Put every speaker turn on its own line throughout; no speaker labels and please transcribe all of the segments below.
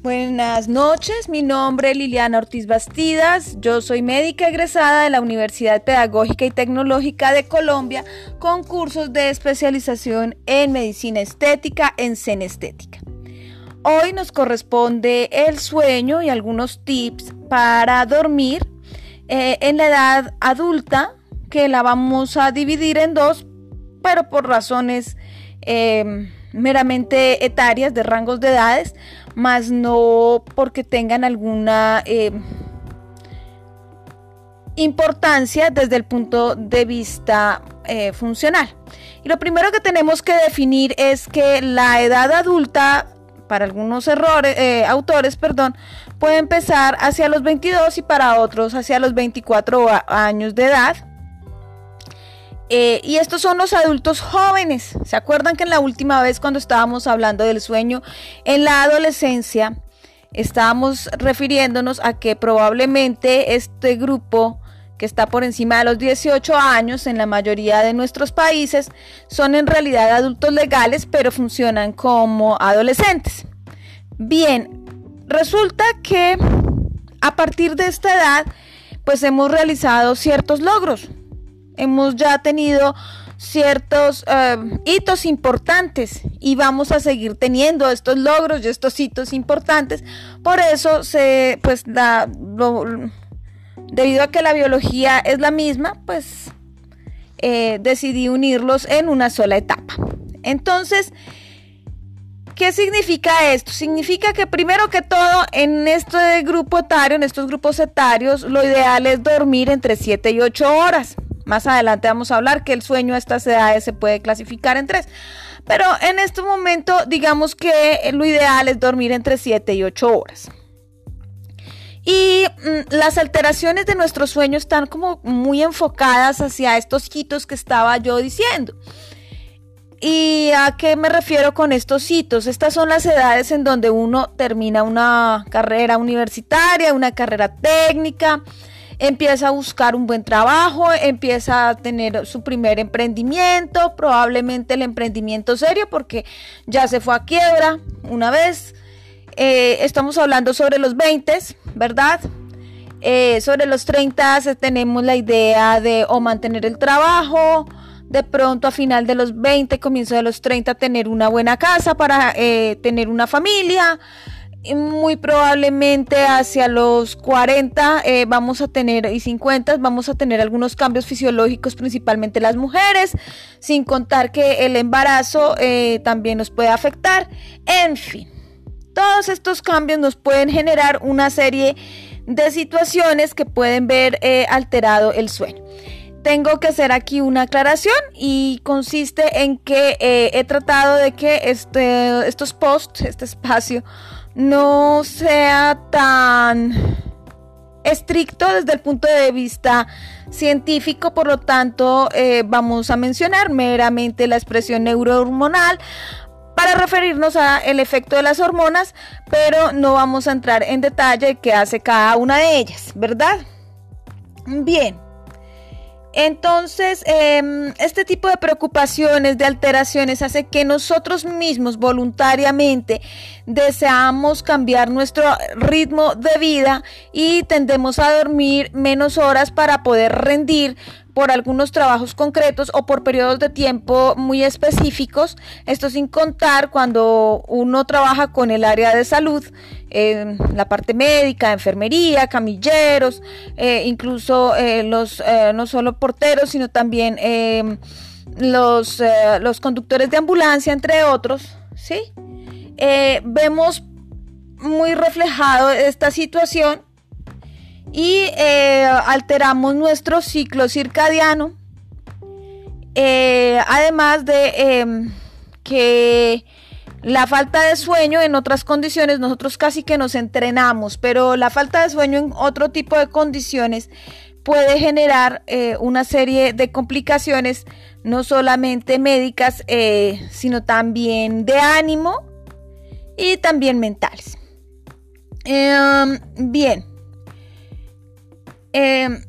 Buenas noches, mi nombre es Liliana Ortiz Bastidas, yo soy médica egresada de la Universidad Pedagógica y Tecnológica de Colombia con cursos de especialización en medicina estética en Estética. Hoy nos corresponde el sueño y algunos tips para dormir eh, en la edad adulta, que la vamos a dividir en dos, pero por razones eh, meramente etarias, de rangos de edades, más no porque tengan alguna eh, importancia desde el punto de vista eh, funcional. Y lo primero que tenemos que definir es que la edad adulta, para algunos errores, eh, autores, perdón, puede empezar hacia los 22 y para otros hacia los 24 años de edad. Y estos son los adultos jóvenes. ¿Se acuerdan que en la última vez cuando estábamos hablando del sueño en la adolescencia, estábamos refiriéndonos a que probablemente este grupo que está por encima de los 18 años en la mayoría de nuestros países son en realidad adultos legales, pero funcionan como adolescentes. Bien, resulta que a partir de esta edad, pues hemos realizado ciertos logros. Hemos ya tenido ciertos eh, hitos importantes y vamos a seguir teniendo estos logros y estos hitos importantes. Por eso se, pues, la, debido a que la biología es la misma, pues eh, decidí unirlos en una sola etapa. Entonces, ¿qué significa esto? Significa que primero que todo, en este grupo etario, en estos grupos etarios, lo ideal es dormir entre 7 y 8 horas. Más adelante vamos a hablar que el sueño a estas edades se puede clasificar en tres. Pero en este momento, digamos que lo ideal es dormir entre 7 y 8 horas. Y mm, las alteraciones de nuestro sueño están como muy enfocadas hacia estos hitos que estaba yo diciendo. ¿Y a qué me refiero con estos hitos? Estas son las edades en donde uno termina una carrera universitaria, una carrera técnica, empieza a buscar un buen trabajo, empieza a tener su primer emprendimiento, probablemente el emprendimiento serio porque ya se fue a quiebra una vez. Eh, estamos hablando sobre los 20, ¿verdad? Eh, sobre los 30 tenemos la idea de o mantener el trabajo, de pronto a final de los 20, comienzo de los 30, tener una buena casa para eh, tener una familia muy probablemente hacia los 40 eh, vamos a tener y 50 vamos a tener algunos cambios fisiológicos principalmente las mujeres sin contar que el embarazo eh, también nos puede afectar. En fin todos estos cambios nos pueden generar una serie de situaciones que pueden ver eh, alterado el sueño. Tengo que hacer aquí una aclaración y consiste en que he tratado de que este, estos posts, este espacio, no sea tan estricto desde el punto de vista científico, por lo tanto eh, vamos a mencionar meramente la expresión neurohormonal para referirnos a el efecto de las hormonas, pero no vamos a entrar en detalle qué hace cada una de ellas, ¿verdad? Bien. Entonces, em, este tipo de preocupaciones, de alteraciones, hace que nosotros mismos voluntariamente deseamos cambiar nuestro ritmo de vida y tendemos a dormir menos horas para poder rendir por algunos trabajos concretos o por periodos de tiempo muy específicos. Esto sin contar cuando uno trabaja con el área de salud, en la parte médica, enfermería, camilleros, eh, incluso eh, los eh, no solo porteros, sino también los, los conductores de ambulancia, entre otros. ¿sí? vemos muy reflejado esta situación y eh, alteramos nuestro ciclo circadiano. Eh, además de em, que la falta de sueño en otras condiciones, nosotros casi que nos entrenamos, pero la falta de sueño en otro tipo de condiciones puede generar eh, una serie de complicaciones, no solamente médicas, sino también de ánimo y también mentales. Em, bien, Em,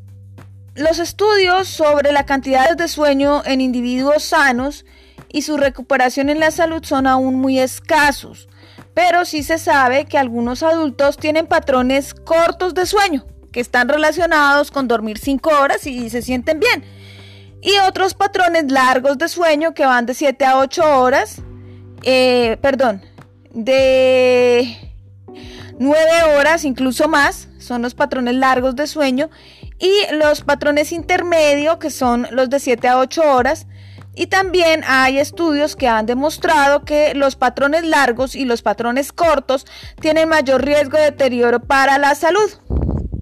los estudios sobre la cantidad de sueño en individuos sanos y su recuperación en la salud son aún muy escasos, pero sí se sabe que algunos adultos tienen patrones cortos de sueño, que están relacionados con dormir 5 horas y se sienten bien. Y otros patrones largos de sueño que van de 7 a 8 horas, eh, perdón, de 9 horas, incluso más, son los patrones largos de sueño. Y los patrones intermedios, que son los de 7 a 8 horas, y también hay estudios que han demostrado que los patrones largos y los patrones cortos tienen mayor riesgo de deterioro para la salud.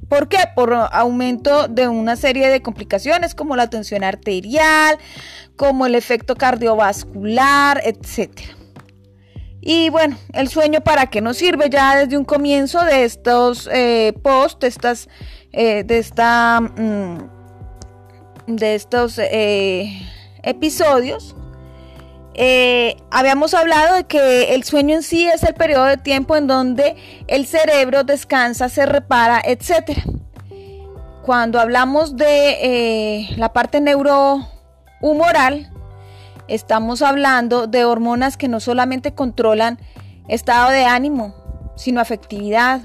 ¿Por qué? Por aumento de una serie de complicaciones como la tensión arterial, como el efecto cardiovascular, etc. Y bueno, el sueño para qué nos sirve ya desde un comienzo de estos eh, posts, de estas, eh, de esta, mm, de estos eh, episodios, eh, habíamos hablado de que el sueño en sí es el periodo de tiempo en donde el cerebro descansa, se repara, etc. Cuando hablamos de la parte neurohumoral, estamos hablando de hormonas que no solamente controlan estado de ánimo, sino afectividad,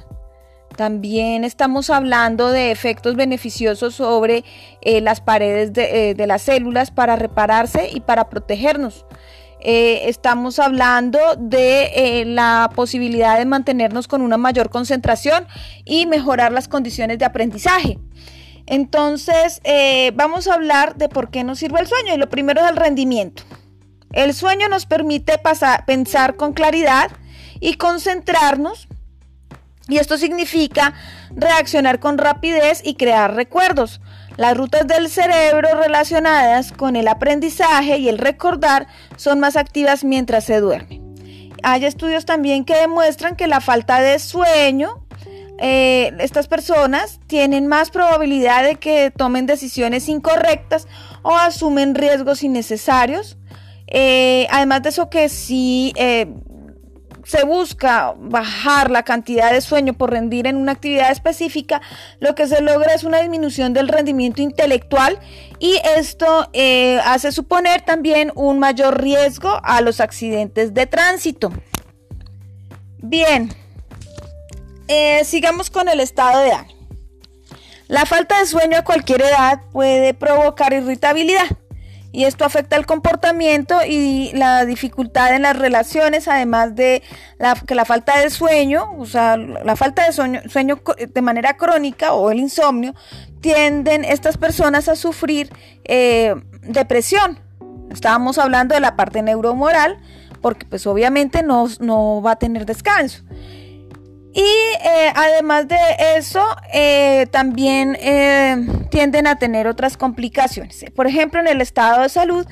también estamos hablando de efectos beneficiosos sobre eh, las paredes eh, de, las células para repararse y para protegernos. Eh, estamos hablando de la posibilidad de mantenernos con una mayor concentración y mejorar las condiciones de aprendizaje. Entonces, vamos a hablar de por qué nos sirve el sueño y lo primero es el rendimiento. El sueño nos permite pensar con claridad y concentrarnos y esto significa reaccionar con rapidez y crear recuerdos. Las rutas del cerebro relacionadas con el aprendizaje y el recordar son más activas mientras se duerme. Hay estudios también que demuestran que la falta de sueño, eh, estas personas tienen más probabilidad de que tomen decisiones incorrectas o asumen riesgos innecesarios. Eh, además de eso que sí eh, se busca bajar la cantidad de sueño por rendir en una actividad específica, lo que se logra es una disminución del rendimiento intelectual y esto hace suponer también un mayor riesgo a los accidentes de tránsito. Bien, eh, sigamos con el estado de ánimo. La falta de sueño a cualquier edad puede provocar irritabilidad y esto afecta el comportamiento y la dificultad en las relaciones, además de que la falta de sueño, o sea, la falta de sueño, sueño de manera crónica o el insomnio, tienden estas personas a sufrir eh, depresión. Estábamos hablando de la parte neuromoral, porque pues obviamente no, no va a tener descanso. Y eh, además de eso, eh, también eh, tienden a tener otras complicaciones. Por ejemplo, en el estado de salud,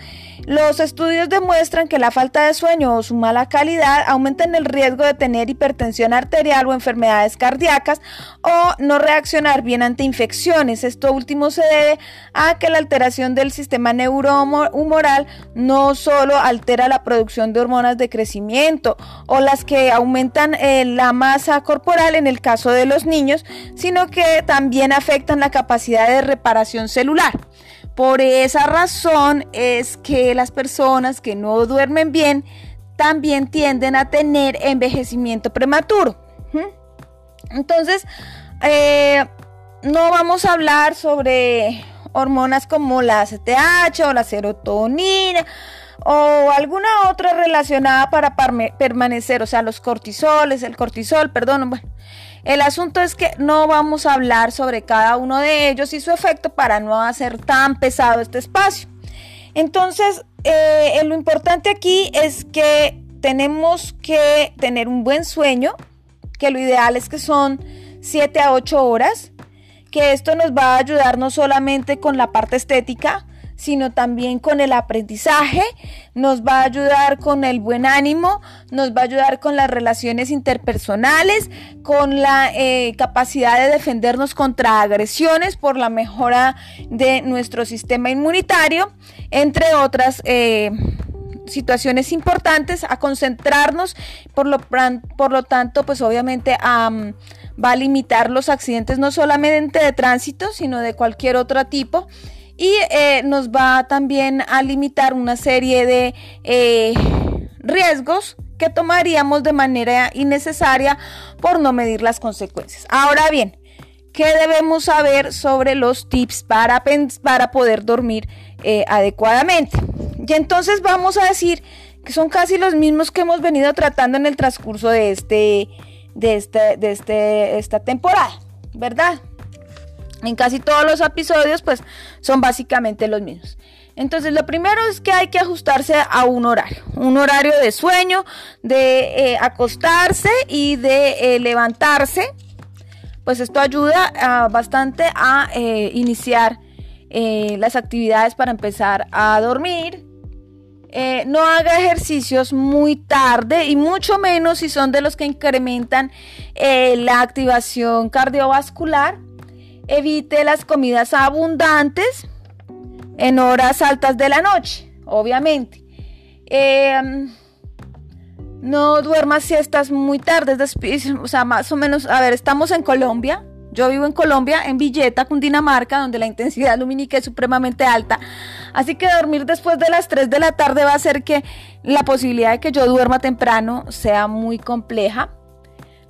los estudios demuestran que la falta de sueño o su mala calidad aumentan el riesgo de tener hipertensión arterial o enfermedades cardíacas o no reaccionar bien ante infecciones. Esto último se debe a que la alteración del sistema neurohumoral no solo altera la producción de hormonas de crecimiento o las que aumentan eh, la masa corporal en el caso de los niños, sino que también afectan la capacidad de reparación celular. Por esa razón es que las personas que no duermen bien también tienden a tener envejecimiento prematuro. Entonces, eh, no vamos a hablar sobre hormonas como la CTH o la serotonina o alguna otra relacionada para permanecer, o sea, los cortisoles, el cortisol, perdón, bueno, el asunto es que no vamos a hablar sobre cada uno de ellos y su efecto para no hacer tan pesado este espacio. Entonces, eh, lo importante aquí es que tenemos que tener un buen sueño, que lo ideal es que son 7 a 8 horas, que esto nos va a ayudar no solamente con la parte estética, sino también con el aprendizaje, nos va a ayudar con el buen ánimo, nos va a ayudar con las relaciones interpersonales, con la eh, capacidad de defendernos contra agresiones por la mejora de nuestro sistema inmunitario, entre otras eh, situaciones importantes, a concentrarnos, por lo, por lo tanto, pues obviamente va a limitar los accidentes no solamente de tránsito, sino de cualquier otro tipo y eh, nos va también a limitar una serie de eh, riesgos que tomaríamos de manera innecesaria por no medir las consecuencias. Ahora bien, ¿qué debemos saber sobre los tips para, para poder dormir eh, adecuadamente? Y entonces vamos a decir que son casi los mismos que hemos venido tratando en el transcurso de, este, de, este, de este, esta temporada, ¿verdad? En casi todos los episodios, pues son básicamente los mismos. Entonces, lo primero es que hay que ajustarse a un horario, un horario de sueño, de eh, acostarse y de eh, levantarse. Pues esto ayuda ah, bastante a eh, iniciar las actividades para empezar a dormir. no haga ejercicios muy tarde y mucho menos si son de los que incrementan la activación cardiovascular. Evite las comidas abundantes en horas altas de la noche, obviamente. Em, no duermas si estás muy tarde, o sea, más o menos, a ver, estamos en Colombia, yo vivo en Colombia, en Villeta, Cundinamarca, donde la intensidad lumínica es supremamente alta. Así que dormir después de las 3 de la tarde va a hacer que la posibilidad de que yo duerma temprano sea muy compleja.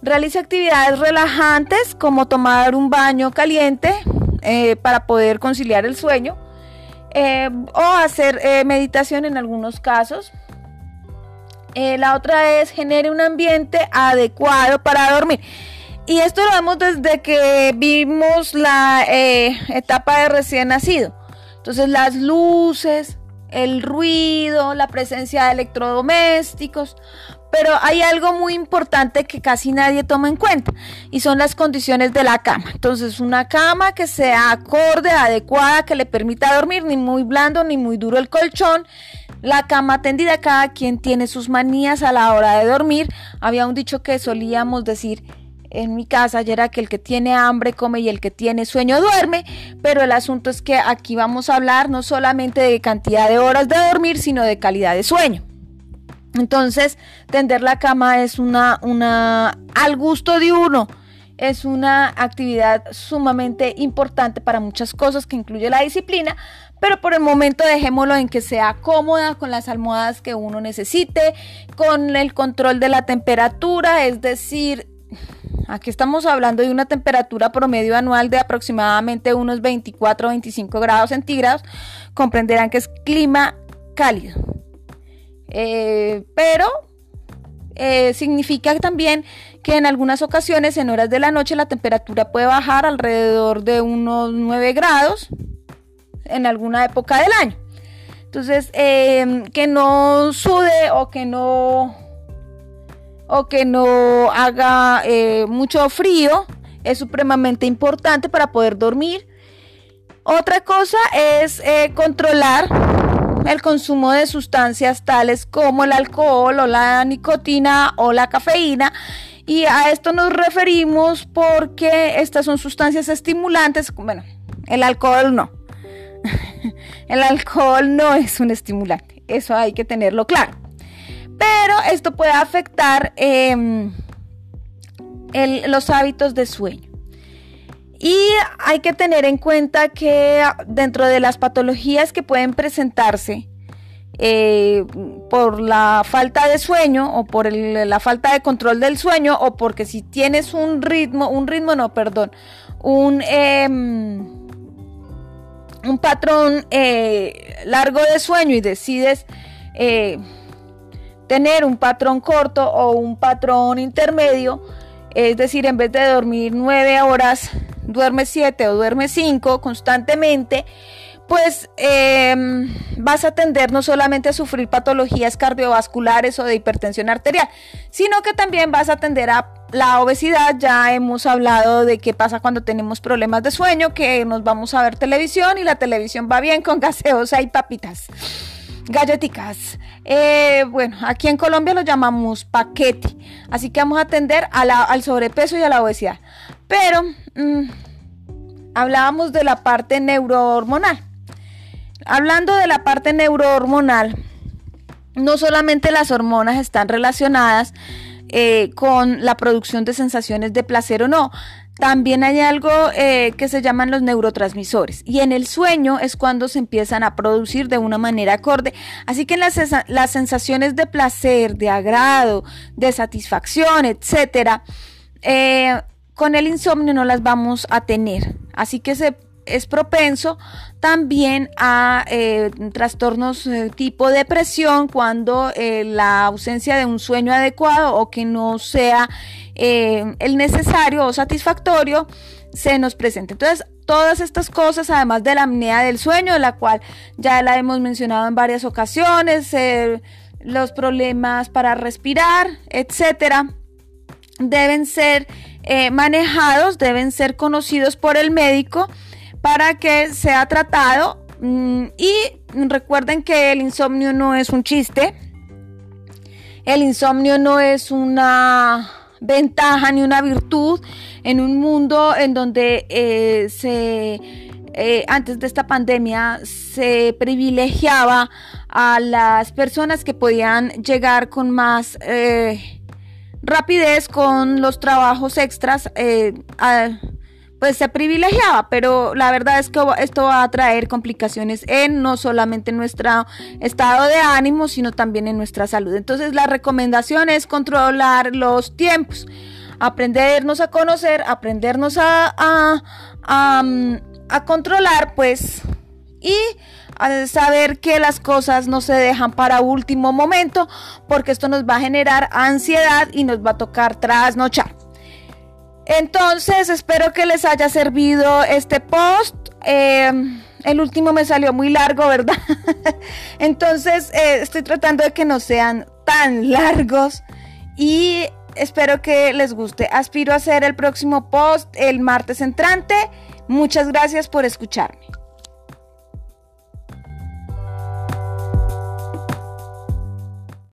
Realice actividades relajantes como tomar un baño caliente eh, para poder conciliar el sueño. Eh, o hacer eh, meditación en algunos casos. La otra es genere un ambiente adecuado para dormir. Y esto lo vemos desde que vimos la etapa de recién nacido. Entonces las luces, el ruido, la presencia de electrodomésticos, pero hay algo muy importante que casi nadie toma en cuenta y son las condiciones de la cama. Entonces, una cama que sea acorde, adecuada, que le permita dormir, ni muy blando ni muy duro el colchón. La cama tendida, cada quien tiene sus manías a la hora de dormir. Había un dicho que solíamos decir en mi casa y era que el que tiene hambre come y el que tiene sueño duerme, pero el asunto es que aquí vamos a hablar no solamente de cantidad de horas de dormir, sino de calidad de sueño. Entonces, tender la cama es una, una, al gusto de uno, es una actividad sumamente importante para muchas cosas que incluye la disciplina, pero por el momento dejémoslo en que sea cómoda con las almohadas que uno necesite, con el control de la temperatura, es decir, aquí estamos hablando de una temperatura promedio anual de aproximadamente unos 24 o 25 grados centígrados, comprenderán que es clima cálido. Eh, pero eh, significa también que en algunas ocasiones, en horas de la noche, la temperatura puede bajar alrededor de unos 9 grados en alguna época del año. Entonces, eh, que no sude o que no o que no haga mucho frío es supremamente importante para poder dormir. Otra cosa es controlar el consumo de sustancias tales como el alcohol o la nicotina o la cafeína. Y a esto nos referimos porque estas son sustancias estimulantes. Bueno, el alcohol no. el alcohol no es un estimulante. Eso hay que tenerlo claro. Pero esto puede afectar em, los hábitos de sueño. Y hay que tener en cuenta que dentro de las patologías que pueden presentarse eh, por la falta de sueño o por la falta de control del sueño o porque si tienes un ritmo, un ritmo no, perdón, un, em, un patrón eh, largo de sueño y decides eh, tener un patrón corto o un patrón intermedio, es decir, en vez de dormir nueve horas, duerme 7 o duerme 5 constantemente, pues em, vas a tender no solamente a sufrir patologías cardiovasculares o de hipertensión arterial, sino que también vas a tender a la obesidad. Ya hemos hablado de qué pasa cuando tenemos problemas de sueño, que nos vamos a ver televisión y la televisión va bien con gaseosa y papitas galletitas. Eh, bueno, aquí en Colombia lo llamamos paquete. Así que vamos a atender al sobrepeso y a la obesidad. Pero mm, hablábamos de la parte neurohormonal. Hablando de la parte neurohormonal, no solamente las hormonas están relacionadas eh, con la producción de sensaciones de placer o no, también hay algo eh, que se llaman los neurotransmisores y en el sueño es cuando se empiezan a producir de una manera acorde. Así que las, las sensaciones de placer, de agrado, de satisfacción, etcétera, eh, con el insomnio no las vamos a tener. Así que se es propenso también a eh, trastornos tipo depresión cuando la ausencia de un sueño adecuado o que no sea eh, el necesario o satisfactorio se nos presenta. Entonces, todas estas cosas, además de la apnea del sueño, la cual ya la hemos mencionado en varias ocasiones, eh, los problemas para respirar, etcétera, deben ser eh, manejados, deben ser conocidos por el médico para que sea tratado. Mm, y recuerden que el insomnio no es un chiste. El insomnio no es una ventaja ni una virtud en un mundo en donde eh, se eh, antes de esta pandemia se privilegiaba a las personas que podían llegar con más rapidez con los trabajos extras a, pues se privilegiaba, pero la verdad es que esto va a traer complicaciones en no solamente nuestro estado de ánimo, sino también en nuestra salud. Entonces la recomendación es controlar los tiempos, aprendernos a conocer, aprendernos a, a, a, controlar, pues, y a saber que las cosas no se dejan para último momento, porque esto nos va a generar ansiedad y nos va a tocar trasnochar. Entonces, espero que les haya servido este post. Em, el último me salió muy largo, ¿verdad? Entonces, eh, estoy tratando de que no sean tan largos y espero que les guste. Aspiro a hacer el próximo post el martes entrante. Muchas gracias por escucharme.